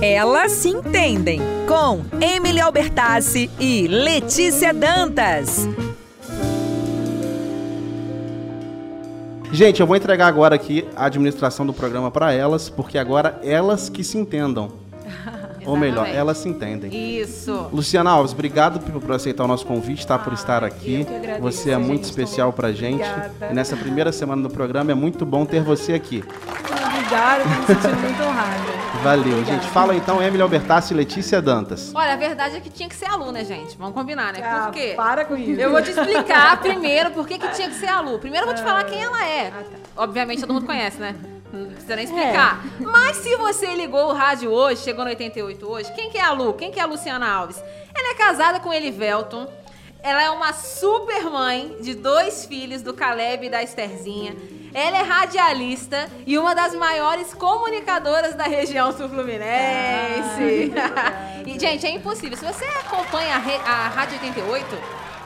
Elas se entendem com Emily Albertassi e Letícia Dantas. Gente, eu vou entregar agora aqui a administração do programa para elas, porque agora elas que se entendam. Ou melhor, elas se entendem. Isso. Luciana Alves, obrigado por, por aceitar o nosso convite, tá? Por estar aqui. agradeço, Você é muito gente. especial pra gente. Obrigada. E nessa primeira semana do programa é muito bom ter você aqui. Obrigada, me sentindo muito honrada. Valeu, gente. Fala então, Emily Albertassi e Letícia Dantas. Olha, a verdade é que tinha que ser a Lu, né, gente? Vamos combinar, né? Ah, Por quê? para com isso. Eu vou te explicar primeiro por que, que tinha que ser a Lu. Primeiro eu vou te falar quem ela é. Ah, tá. Obviamente todo mundo conhece, né? Não precisa nem explicar. Mas se você ligou o rádio hoje, chegou no 88 hoje, quem que é a Lu? Quem que é a Luciana Alves? Ela é casada com Elivelton. Ela é uma super mãe de dois filhos, do Caleb e da Estherzinha. Ela é radialista e uma das maiores comunicadoras da região sul-fluminense. e, gente, é impossível. Se você acompanha a, re- a Rádio 88,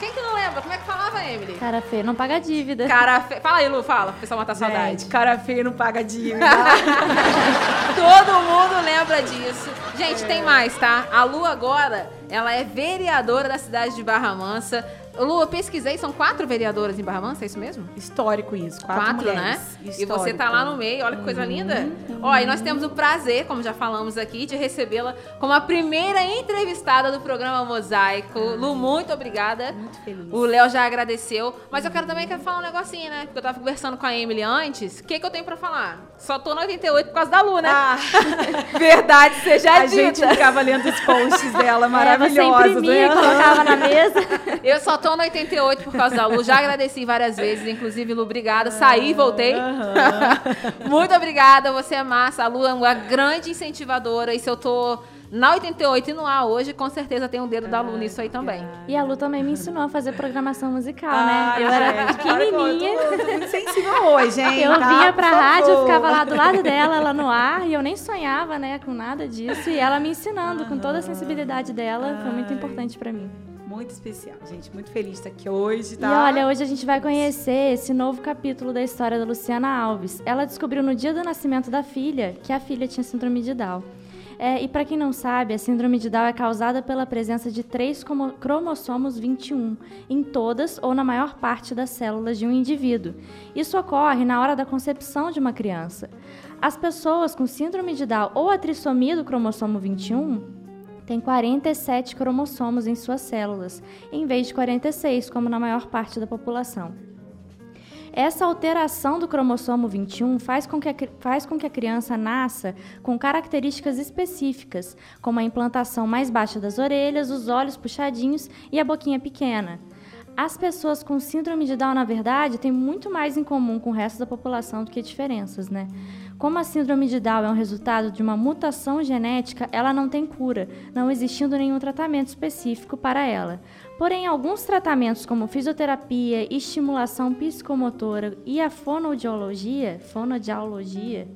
quem que não lembra? Como é que falava, Emily? Cara feio, não paga dívida. Cara. Fala aí, Lu, fala, pro pessoal matar saudade. Gente, cara feio não paga dívida. Todo mundo lembra disso. Gente, tem mais, tá? A Lu agora, ela é vereadora da cidade de Barra Mansa. Lu, eu pesquisei, são quatro vereadoras em Barra Mansa, é isso mesmo? Histórico isso. Quatro, Quatro, né? mulheres. E você Histórico. Uhum. tá lá no meio, olha que coisa linda. Ó, e nós temos o prazer, como já falamos aqui, de recebê-la como a primeira entrevistada do programa Mosaico. Lu, muito obrigada. Ah. Muito feliz. O Léo já agradeceu, mas eu quero também quero falar um negocinho, né? Porque eu tava conversando com a Emily antes. O que, que eu tenho pra falar? Só tô no 88 por causa da Lu, né? Ah, Verdade seja a dita. gente ficava lendo os posts dela É, você maravilhosos. imprimia, né? colocava na mesa. Eu só tô no 88 por causa da Lu. Já agradeci várias vezes, inclusive, Lu, obrigada. Saí e voltei. Muito obrigada, você é massa. A Lu é uma grande incentivadora. E se eu tô na 88 e no ar hoje, com certeza tem um dedo da Lu nisso aí também. E a Lu também me ensinou a fazer programação musical, Ah, né? Eu era gente, para com- pequenininha. Eu tô, muito sensível hoje, hein? Eu tá? vinha pra rádio, favor. ficava lá do lado dela, ela no ar, e eu nem sonhava, né, com nada disso. E ela me ensinando com toda a sensibilidade dela, foi muito importante pra mim. Muito especial, gente. Muito feliz de estar aqui hoje, E tá? olha, hoje a gente vai conhecer esse novo capítulo da história da Luciana Alves. Ela descobriu no dia do nascimento da filha que a filha tinha síndrome de Down. É, e para quem não sabe, a síndrome de Down é causada pela presença de três cromo- cromossomos 21 em todas ou na maior parte das células de um indivíduo. Isso ocorre na hora da concepção de uma criança. As pessoas com síndrome de Down ou a trissomia do cromossomo 21 tem 47 cromossomos em suas células, em vez de 46, como na maior parte da população. Essa alteração do cromossomo 21 faz com, que a, faz com que a criança nasça com características específicas, como a implantação mais baixa das orelhas, os olhos puxadinhos e a boquinha pequena. As pessoas com síndrome de Down, na verdade, têm muito mais em comum com o resto da população do que diferenças, né? Como a síndrome de Down é um resultado de uma mutação genética, ela não tem cura, não existindo nenhum tratamento específico para ela. Porém, alguns tratamentos como fisioterapia, estimulação psicomotora e a fonoaudiologia, fonoaudiologia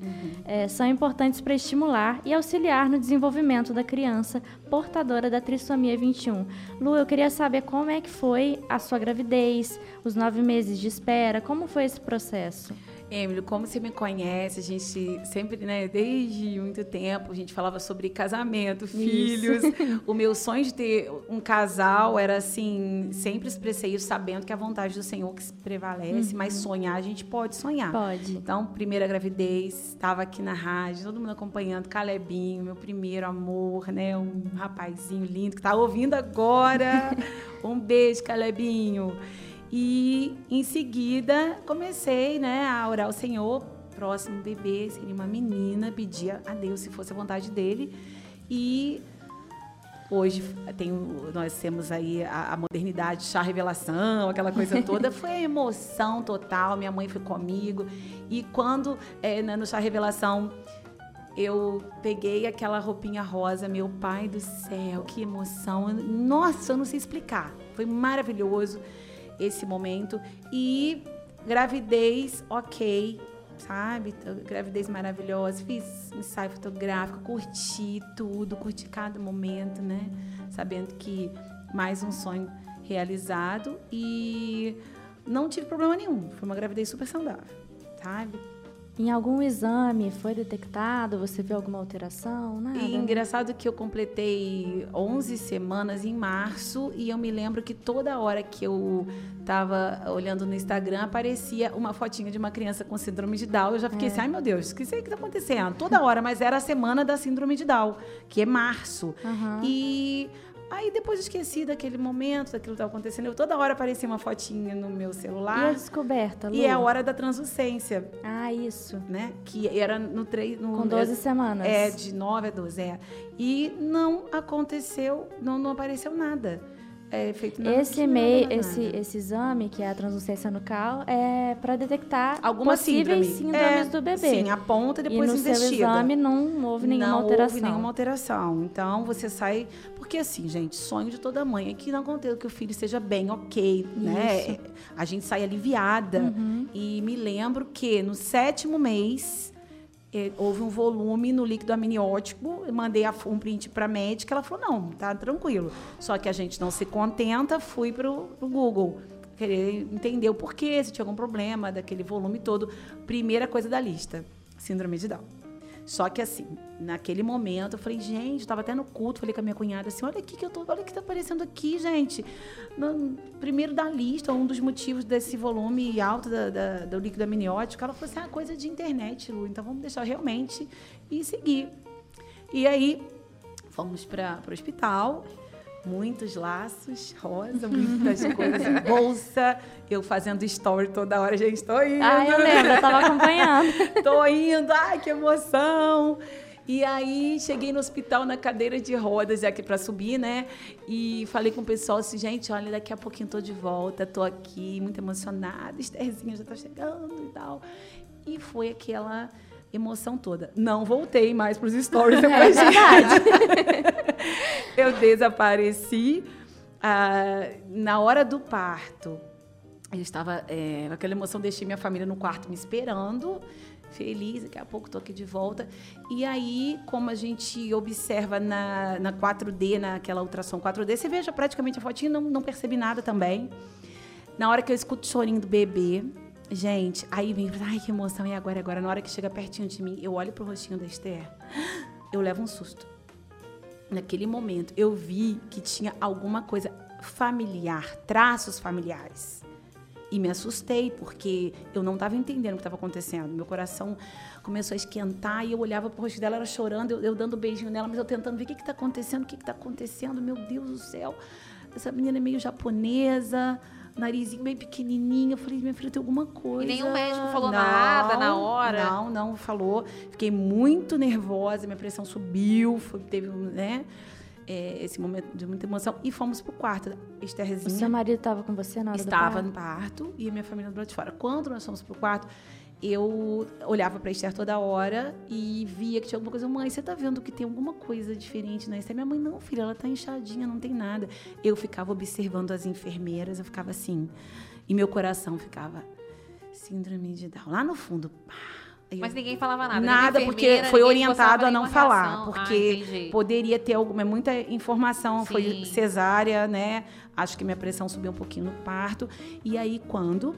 eh, são importantes para estimular e auxiliar no desenvolvimento da criança portadora da trissomia 21. Lu, eu queria saber como é que foi a sua gravidez, os nove meses de espera, como foi esse processo? Emílio, como você me conhece, a gente sempre, né, desde muito tempo, a gente falava sobre casamento, filhos. o meu sonho de ter um casal era assim, sempre expressei isso sabendo que a vontade do Senhor que prevalece, mas sonhar a gente pode sonhar. Pode. Então, primeira gravidez, estava aqui na rádio, todo mundo acompanhando, Calebinho, meu primeiro amor, né? Um rapazinho lindo que tá ouvindo agora. um beijo, Calebinho. E em seguida comecei, né, a orar ao Senhor, próximo bebê, seria uma menina, pedia a Deus se fosse a vontade dele. E Hoje tem, nós temos aí a, a modernidade, chá revelação, aquela coisa toda. Foi emoção total. Minha mãe foi comigo. E quando, é, no chá revelação, eu peguei aquela roupinha rosa, meu pai do céu, que emoção. Nossa, eu não sei explicar. Foi maravilhoso esse momento. E gravidez, ok, sabe? Gravidez maravilhosa. Fiz ensaio fotográfico, curti tudo, curti cada momento, né? Sabendo que mais um sonho realizado e não tive problema nenhum. Foi uma gravidez super saudável, sabe? Em algum exame foi detectado? Você viu alguma alteração? Nada. E engraçado que eu completei 11 semanas em março e eu me lembro que toda hora que eu estava olhando no Instagram aparecia uma fotinha de uma criança com síndrome de Down. Eu já fiquei assim, ai meu Deus, o que isso aí que tá acontecendo? Toda hora, mas era a semana da síndrome de Down, que é março. Aham. E aí depois eu esqueci daquele momento, daquilo que estava acontecendo. Eu, toda hora aparecia uma fotinha no meu E a celular. descoberta, Lu? E é a hora da translucência, Ah, isso. né? Que era no treino. Com 12 semanas. É, de 9 a 12, é. E não aconteceu, não, não apareceu nada. É feito nada. Esse, que nada, MEI, nada, esse, nada. esse exame, que é a translucência nucal, é para detectar Alguma possíveis síndrome. síndromes É, do bebê. Sim, aponta e e depois no seu investiga. exame não houve nenhuma não alteração. houve nenhuma alteração. Então, você sai... Porque assim, gente, sonho de toda mãe é que não aconteça que o filho esteja bem, ok, né? Isso. A gente sai aliviada. Uhum. E me lembro que no sétimo mês... eh, Houve um volume no líquido amniótico, mandei um print para a médica, ela falou, não, tá tranquilo. Só que a gente não se contenta, fui para o Google, querer entender o porquê, se tinha algum problema daquele volume todo. Primeira coisa da lista, síndrome de Down. Só que assim, naquele momento, eu falei, gente, eu tava até no culto, falei com a minha cunhada assim, olha aqui que eu tô, olha o que tá aparecendo aqui, gente. No- primeiro da lista, um dos motivos desse volume alto da- da- do líquido amniótico, ela falou assim, ah, coisa de internet, Lu, então vamos deixar realmente e seguir. E aí, fomos para o hospital, muitos laços, rosa, muitas coisas, bolsa, eu fazendo story toda hora, gente, tô indo. Ah, eu lembro, eu tava acompanhando. Tô indo, ai, que emoção! E aí cheguei no hospital na cadeira de rodas, aqui para subir, né? E falei com o pessoal assim, gente, olha, daqui a pouquinho tô de volta, tô aqui, muito emocionada, Estherzinha já tá chegando e tal. E foi aquela emoção toda. Não voltei mais pros stories depois É disso. Eu desapareci. Ah, na hora do parto, eu estava é, com aquela emoção, deixei minha família no quarto me esperando, feliz, daqui a pouco tô aqui de volta. E aí, como a gente observa na, na 4D, naquela ultrassom 4D, você veja praticamente a fotinha, não, não percebi nada também. Na hora que eu escuto o chorinho do bebê, gente, aí vem, ai que emoção, e agora, agora? Na hora que chega pertinho de mim, eu olho pro rostinho da Esther, eu levo um susto. Naquele momento, eu vi que tinha alguma coisa familiar, traços familiares. E me assustei, porque eu não estava entendendo o que estava acontecendo. Meu coração começou a esquentar e eu olhava para o rosto dela, ela chorando, eu, eu dando beijinho nela, mas eu tentando ver o que está acontecendo, o que está acontecendo, meu Deus do céu. Essa menina é meio japonesa, narizinho bem pequenininho. Eu falei, minha filha, tem alguma coisa. nenhum médico falou nada na hora? Não, não falou. Fiquei muito nervosa, minha pressão subiu, foi- teve né, é, esse momento de muita emoção. E fomos pro quarto. O Estherzinha seu marido estava com você na hora estava do no parto e a minha família do lado de fora. Quando nós fomos pro quarto, eu olhava para Esther toda hora e via que tinha alguma coisa. Mãe, você tá vendo que tem alguma coisa diferente na Esther? Minha mãe, não, filha, ela tá inchadinha, não tem nada. Eu ficava observando as enfermeiras, eu ficava assim. E meu coração ficava, síndrome de Down. Lá no fundo, pá. Eu- Mas ninguém falava nada. Nada, porque foi orientado a não falar, reação. porque ah, poderia ter alguma, é muita informação, foi Sim. cesárea, né? Acho que minha pressão subiu um pouquinho no parto. E aí, quando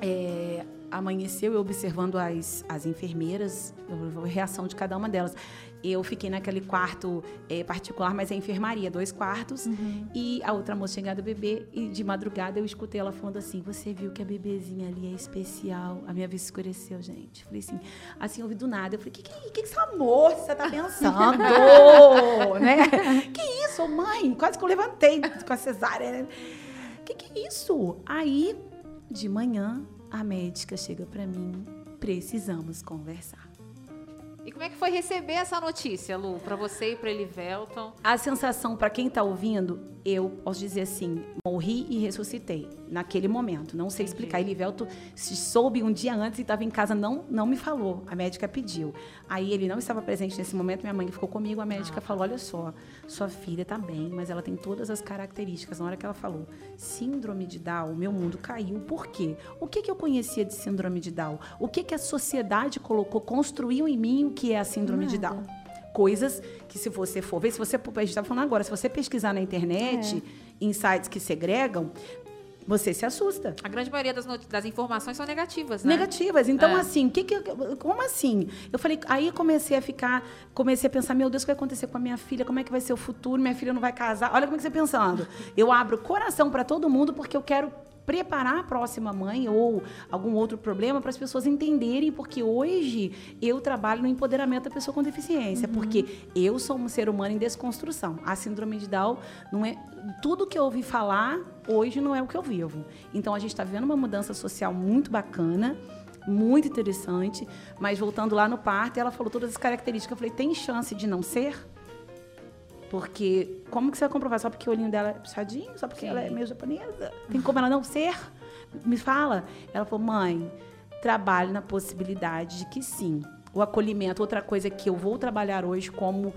é, amanheceu, eu observando as, as enfermeiras, a reação de cada uma delas. Eu fiquei naquele quarto é, particular, mas é enfermaria, dois quartos. E a outra moça chegada do bebê, e de madrugada eu escutei ela falando assim: Você viu que a bebezinha ali é especial? A minha vista escureceu, gente. Falei assim, assim, ouvi do nada. Eu falei: Que que, que, que essa moça tá pensando? né? Que isso, mãe? Quase que eu levantei com a cesárea. né? Que que é isso? Aí, de manhã, a médica chega pra mim: Precisamos conversar. E como é que foi receber essa notícia, Lu? Pra você e pra Elivelton? A sensação, para quem está ouvindo, eu posso dizer assim: morri e ressuscitei naquele momento. Não sei explicar. Elivelto se soube um dia antes e estava em casa, não, não me falou. A médica pediu. Aí ele não estava presente nesse momento, minha mãe ficou comigo. A médica falou: Olha só, sua filha está bem, mas ela tem todas as características. Na hora que ela falou síndrome de Down, meu mundo caiu. Por quê? O que, que eu conhecia de síndrome de Down? O que, que a sociedade colocou, construiu em mim o que é a síndrome de Down? Coisas que se você for ver, se você, a gente está falando agora, se você pesquisar na internet, em sites que segregam, você se assusta. A grande maioria das, das informações são negativas, né? Negativas. Então, É. assim, que que, como assim? Eu falei, aí comecei a ficar, comecei a pensar, meu Deus, o que vai acontecer com a minha filha? Como é que vai ser o futuro? Minha filha não vai casar. Olha como é que você tá pensando. Eu abro o coração para todo mundo porque eu quero preparar a próxima mãe ou algum outro problema para as pessoas entenderem, porque hoje eu trabalho no empoderamento da pessoa com deficiência, porque eu sou um ser humano em desconstrução. A síndrome de Down não é tudo que eu ouvi falar hoje não é o que eu vivo. Então a gente está vivendo uma mudança social muito bacana. Muito interessante, mas voltando lá no parto, ela falou todas as características. Eu falei: tem chance de não ser? Porque como que você vai comprovar? Só porque o olhinho dela é puxadinho? Só porque ela é meio japonesa? Tem como ela não ser? Me fala. Ela falou, mãe, trabalhe na possibilidade de que sim. O acolhimento, outra coisa que eu vou trabalhar hoje como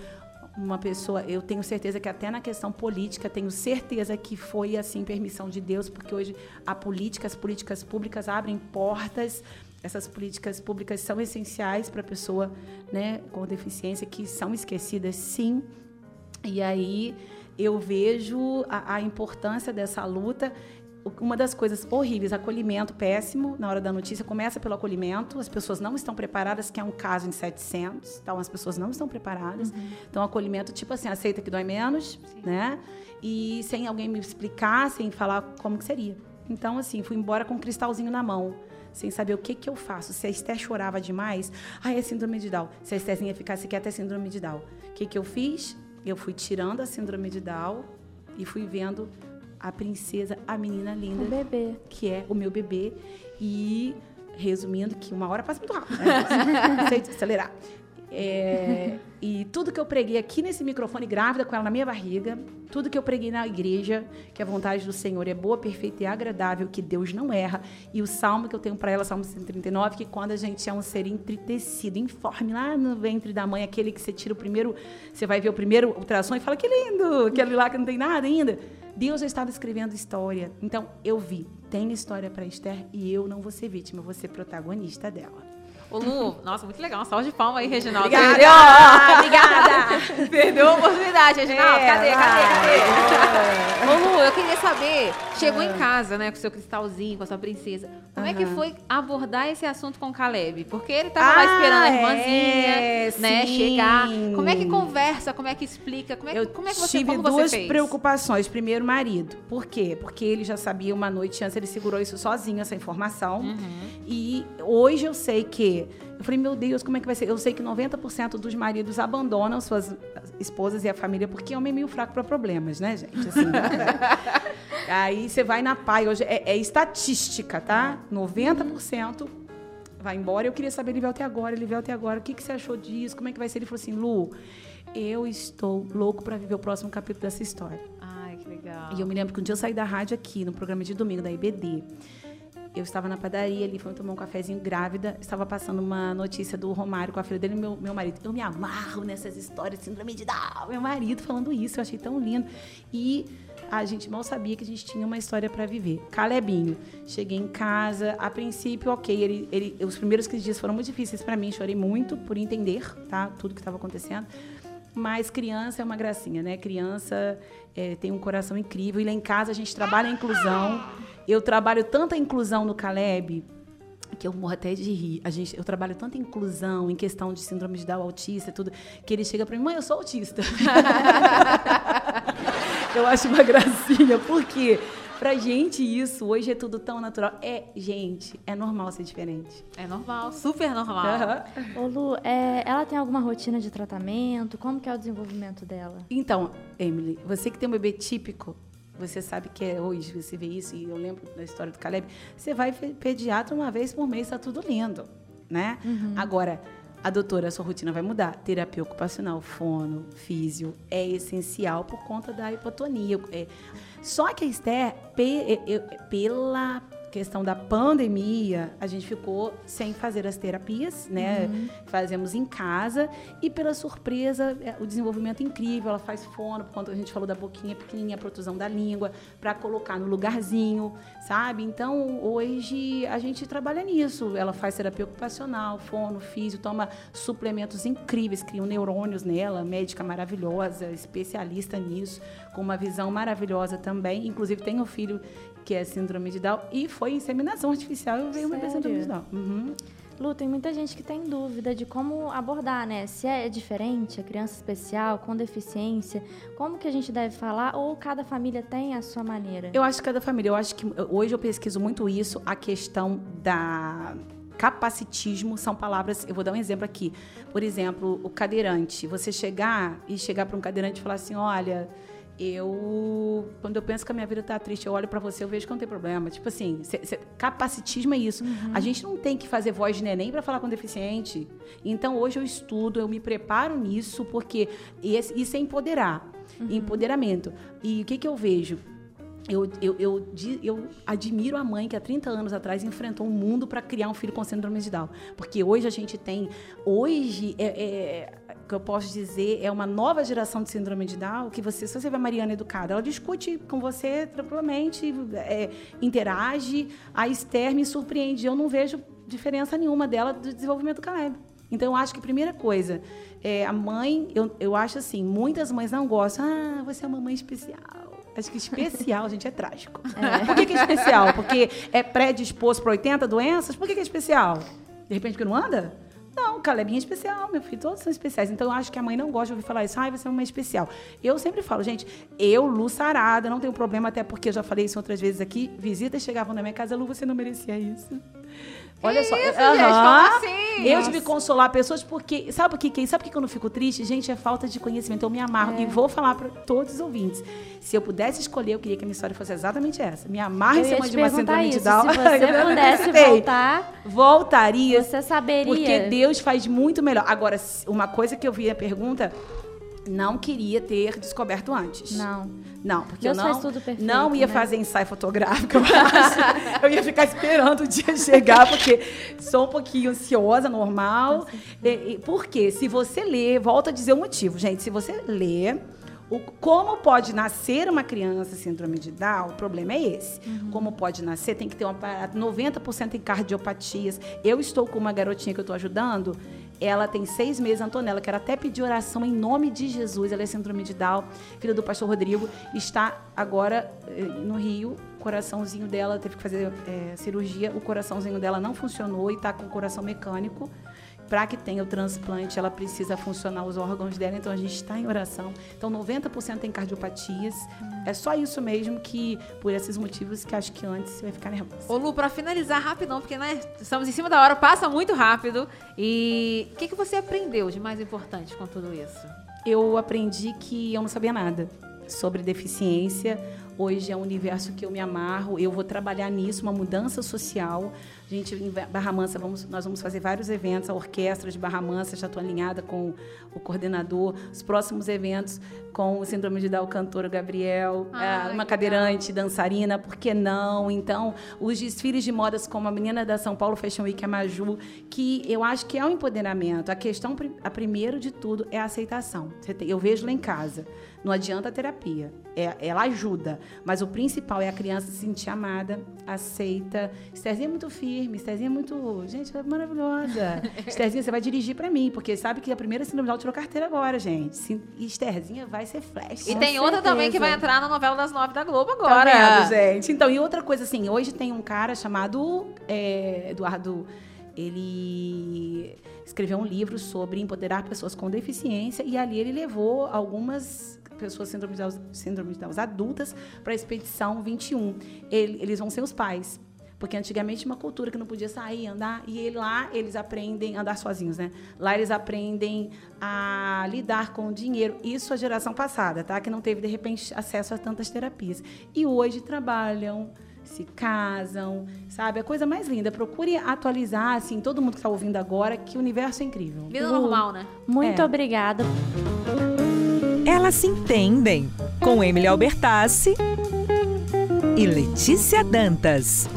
uma pessoa, eu tenho certeza que até na questão política, tenho certeza que foi assim permissão de Deus, porque hoje a política, as políticas públicas abrem portas. Essas políticas públicas são essenciais para a pessoa né, com deficiência, que são esquecidas, sim. E aí eu vejo a, a importância dessa luta. Uma das coisas horríveis, acolhimento péssimo na hora da notícia, começa pelo acolhimento, as pessoas não estão preparadas, que é um caso em 700, então as pessoas não estão preparadas. Então, acolhimento, tipo assim, aceita que dói menos, né? E sem alguém me explicar, sem falar como que seria. Então, assim, fui embora com um cristalzinho na mão, sem saber o que que eu faço. Se a Esté chorava demais, ai, é síndrome de Down. Se a Estézinha ficasse quieta, é síndrome de Down. O que que eu fiz? Eu fui tirando a síndrome de Down e fui vendo a princesa, a menina linda, O bebê. que é o meu bebê. E, resumindo, que uma hora passa muito rápido. Né? Não sei acelerar. É, e tudo que eu preguei aqui nesse microfone, grávida com ela na minha barriga, tudo que eu preguei na igreja, que a vontade do Senhor é boa, perfeita e agradável, que Deus não erra. E o salmo que eu tenho para ela, Salmo 139, que quando a gente é um ser entritecido, informe lá no ventre da mãe, aquele que você tira o primeiro, você vai ver o primeiro ultrassom e fala que lindo, aquele lá que não tem nada ainda. Deus já estava escrevendo história. Então eu vi, tem história para Esther e eu não vou ser vítima, eu vou ser protagonista dela. Ô, Lu, nossa, muito legal. Uma salva de palmas aí, Reginaldo. Obrigada! Perdeu, Obrigada! Perdeu a oportunidade, Reginaldo. É, cadê, cadê, cadê? Ô, Lu, eu queria saber, chegou em casa, né, com o seu cristalzinho, com a sua princesa. Como é que foi abordar esse assunto com o Caleb? Porque ele tava lá esperando a Ah, irmãzinha, é, né, sim. chegar. Como é que conversa? Como é que explica? Como é, que- Eu como é que você, tive como duas fez? preocupações. Primeiro, marido. Por quê? Porque ele já sabia uma noite antes, ele segurou isso sozinho, essa informação. Uhum. E hoje eu sei que. Eu falei, meu Deus, como é que vai ser? Eu sei que 90% dos maridos abandonam suas esposas e a família porque homem é meio fraco para problemas, né, gente? Assim, Aí você vai na pai, hoje é, é estatística, tá? 90% vai embora. Eu queria saber, Livel, até agora, Livel, até agora, o que, que você achou disso? Como é que vai ser? Ele falou assim, Lu, eu estou louco para viver o próximo capítulo dessa história. Ai, que legal. E eu me lembro que um dia eu saí da rádio aqui, no programa de domingo da IBD. Eu estava na padaria ali, fui tomar um cafezinho grávida. Estava passando uma notícia do Romário com a filha dele meu, meu marido. Eu me amarro nessas histórias de síndrome de Down. Meu marido falando isso, eu achei tão lindo. E a gente mal sabia que a gente tinha uma história para viver. Calebinho, cheguei em casa, a princípio, ok, ele, ele, os primeiros 15 dias foram muito difíceis para mim, chorei muito por entender, tá, tudo que estava acontecendo. Mas criança é uma gracinha, né? Criança é, tem um coração incrível. E lá em casa a gente trabalha a inclusão. Eu trabalho tanta inclusão no Caleb que eu morro até de rir. A gente, eu trabalho tanta inclusão em questão de síndrome de Down, autista e tudo, que ele chega para mim, mãe, eu sou autista. eu acho uma gracinha, porque pra gente isso hoje é tudo tão natural. É, gente, é normal ser diferente. É normal, super normal. Aham. Ô Lu, é, ela tem alguma rotina de tratamento? Como que é o desenvolvimento dela? Então, Emily, você que tem um bebê típico, você sabe que é hoje, você vê isso, e eu lembro da história do Caleb, você vai pediatra uma vez por mês, tá tudo lindo, né? Agora, a doutora, a sua rotina vai mudar. Terapia ocupacional, fono, físio, é essencial por conta da hipotonia. É. Só que a Esther, pe- pela questão da pandemia, a gente ficou sem fazer as terapias, né? Fazemos em casa e pela surpresa, é, o desenvolvimento incrível, ela faz fono, por conta que a gente falou da boquinha pequenininha, a protusão da língua, para colocar no lugarzinho, sabe? Então, hoje a gente trabalha nisso. Ela faz terapia ocupacional, fono, físio, toma suplementos incríveis, criam neurônios nela, médica maravilhosa, especialista nisso, com uma visão maravilhosa também. Inclusive, tem um filho que é síndrome de Down, e foi inseminação artificial e veio uma Sério? síndrome de Down. Uhum. Lu, tem muita gente que tem dúvida de como abordar, né? Se é diferente, a criança especial, com deficiência, como que a gente deve falar, ou cada família tem a sua maneira? Eu acho que cada família, eu acho que hoje eu pesquiso muito isso, a questão da capacitismo são palavras, eu vou dar um exemplo aqui. Por exemplo, o cadeirante, você chegar e chegar para um cadeirante e falar assim, olha, eu quando eu penso que a minha vida está triste, eu olho para você, eu vejo que não tem problema. Tipo assim, cê, cê, capacitismo é isso. A gente não tem que fazer voz de neném para falar com deficiente. Então hoje eu estudo, eu me preparo nisso porque esse, isso é empoderar, empoderamento. E o que que eu vejo? Eu, eu, eu, eu admiro a mãe que há 30 anos atrás enfrentou um mundo para criar um filho com síndrome de Down. Porque hoje a gente tem. Hoje, é, é, o que eu posso dizer, é uma nova geração de síndrome de Down que você, se você vê a Mariana educada, ela discute com você tranquilamente, é, interage. A Esther me surpreende. Eu não vejo diferença nenhuma dela do desenvolvimento do Caleb. Então, eu acho que a primeira coisa, é, a mãe, eu, eu acho assim, muitas mães não gostam. Ah, você é uma mãe especial. Acho que especial, gente, é trágico. Por que, que é especial? Porque é predisposto para 80 doenças? Por que, que é especial? De repente que não anda? Não, Calebinha é especial, meu filho, todos são especiais. Então eu acho que a mãe não gosta de ouvir falar isso. Ai, você é uma especial. Eu sempre falo, gente, eu, Lu Sarada, não tenho problema, até porque eu já falei isso outras vezes aqui. Visitas chegavam na minha casa, Lu, você não merecia isso. Olha só. isso, gente? Aham. Como assim? Eu tive que consolar pessoas porque. Sabe o que, que é? Sabe por que eu não fico triste? Gente, é falta de conhecimento. Eu me amarro. É. E vou falar para todos os ouvintes. Se eu pudesse escolher, eu queria que a minha história fosse exatamente essa. Me amarro em cima de uma síndrome de isso. Down. Se você Eu pudesse voltar, Voltaria. você saberia. Porque Deus faz muito melhor. Agora, uma coisa que eu vi a pergunta, não queria ter descoberto antes. Não. Não, porque Deus eu não, perfeito, não ia né? fazer ensaio fotográfico, eu acho. eu ia ficar esperando o dia chegar, porque sou um pouquinho ansiosa, normal. E, e, por quê? Se você ler, volto a dizer o motivo, gente. Se você ler o, como pode nascer uma criança síndrome de Down, o problema é esse. Como pode nascer, tem que ter um aparato 90% em cardiopatias. Eu estou com uma garotinha que eu estou ajudando, ela tem seis meses, Antonella, quero até pedir oração em nome de Jesus. Ela é síndrome de Down, filha do pastor Rodrigo. Está agora eh, no Rio. O coraçãozinho dela teve que fazer eh, cirurgia. O coraçãozinho dela não funcionou e está com o coração mecânico. Para que tenha o transplante, ela precisa funcionar os órgãos dela, então a gente está em oração. Então, 90% tem cardiopatias. É só isso mesmo que, por esses motivos, que acho que antes você vai ficar nervosa. Ô Lu, pra finalizar rapidão, porque né, estamos em cima da hora, passa muito rápido. E o que, que você aprendeu de mais importante com tudo isso? eu aprendi que eu não sabia nada sobre deficiência. Hoje é um universo que eu me amarro. Eu vou trabalhar nisso, uma mudança social. A gente, em Barra Mansa, vamos, nós vamos fazer vários eventos. A orquestra de Barra Mansa já estou alinhada com o coordenador. Os próximos eventos com o Síndrome de Down, cantor Gabriel, Ah, eh, uma cadeirante, dançarina, por que não? Então, os desfiles de modas como a menina da São Paulo Fashion Week, a Maju, que eu acho que é um empoderamento. A questão, a primeiro de tudo, é a aceitação. Eu vejo lá em casa. Não adianta a terapia. É, ela ajuda. Mas o principal é a criança se sentir amada, aceita. Estherzinha é muito firme, Estherzinha é muito. Gente, ela é maravilhosa. Estherzinha, você vai dirigir pra mim, porque sabe que a primeira síndrome tirou carteira agora, gente. Sim, E Estherzinha vai ser flash. E tem outra também que certeza. vai entrar na novela das nove da Globo Tá agora. vendo, gente? Então, e outra coisa assim, hoje tem um cara chamado é, Eduardo. Ele escreveu um livro sobre empoderar pessoas com deficiência e ali ele levou algumas pessoas síndrome de Down, síndrome de Down adultas para a expedição 21. Ele- eles vão ser os pais. Porque antigamente tinha uma cultura que não podia sair, andar, e ele- lá eles aprendem a andar sozinhos, né? Lá eles aprendem a lidar com o dinheiro. Isso a geração passada, tá? Que não teve, de repente, acesso a tantas terapias. E hoje trabalham, se casam, sabe? A coisa mais linda. Procure atualizar, assim, todo mundo que está ouvindo agora, que o universo é incrível. Vida normal, né? Muito É. obrigada. Elas se entendem com Emily Albertassi e Letícia Dantas.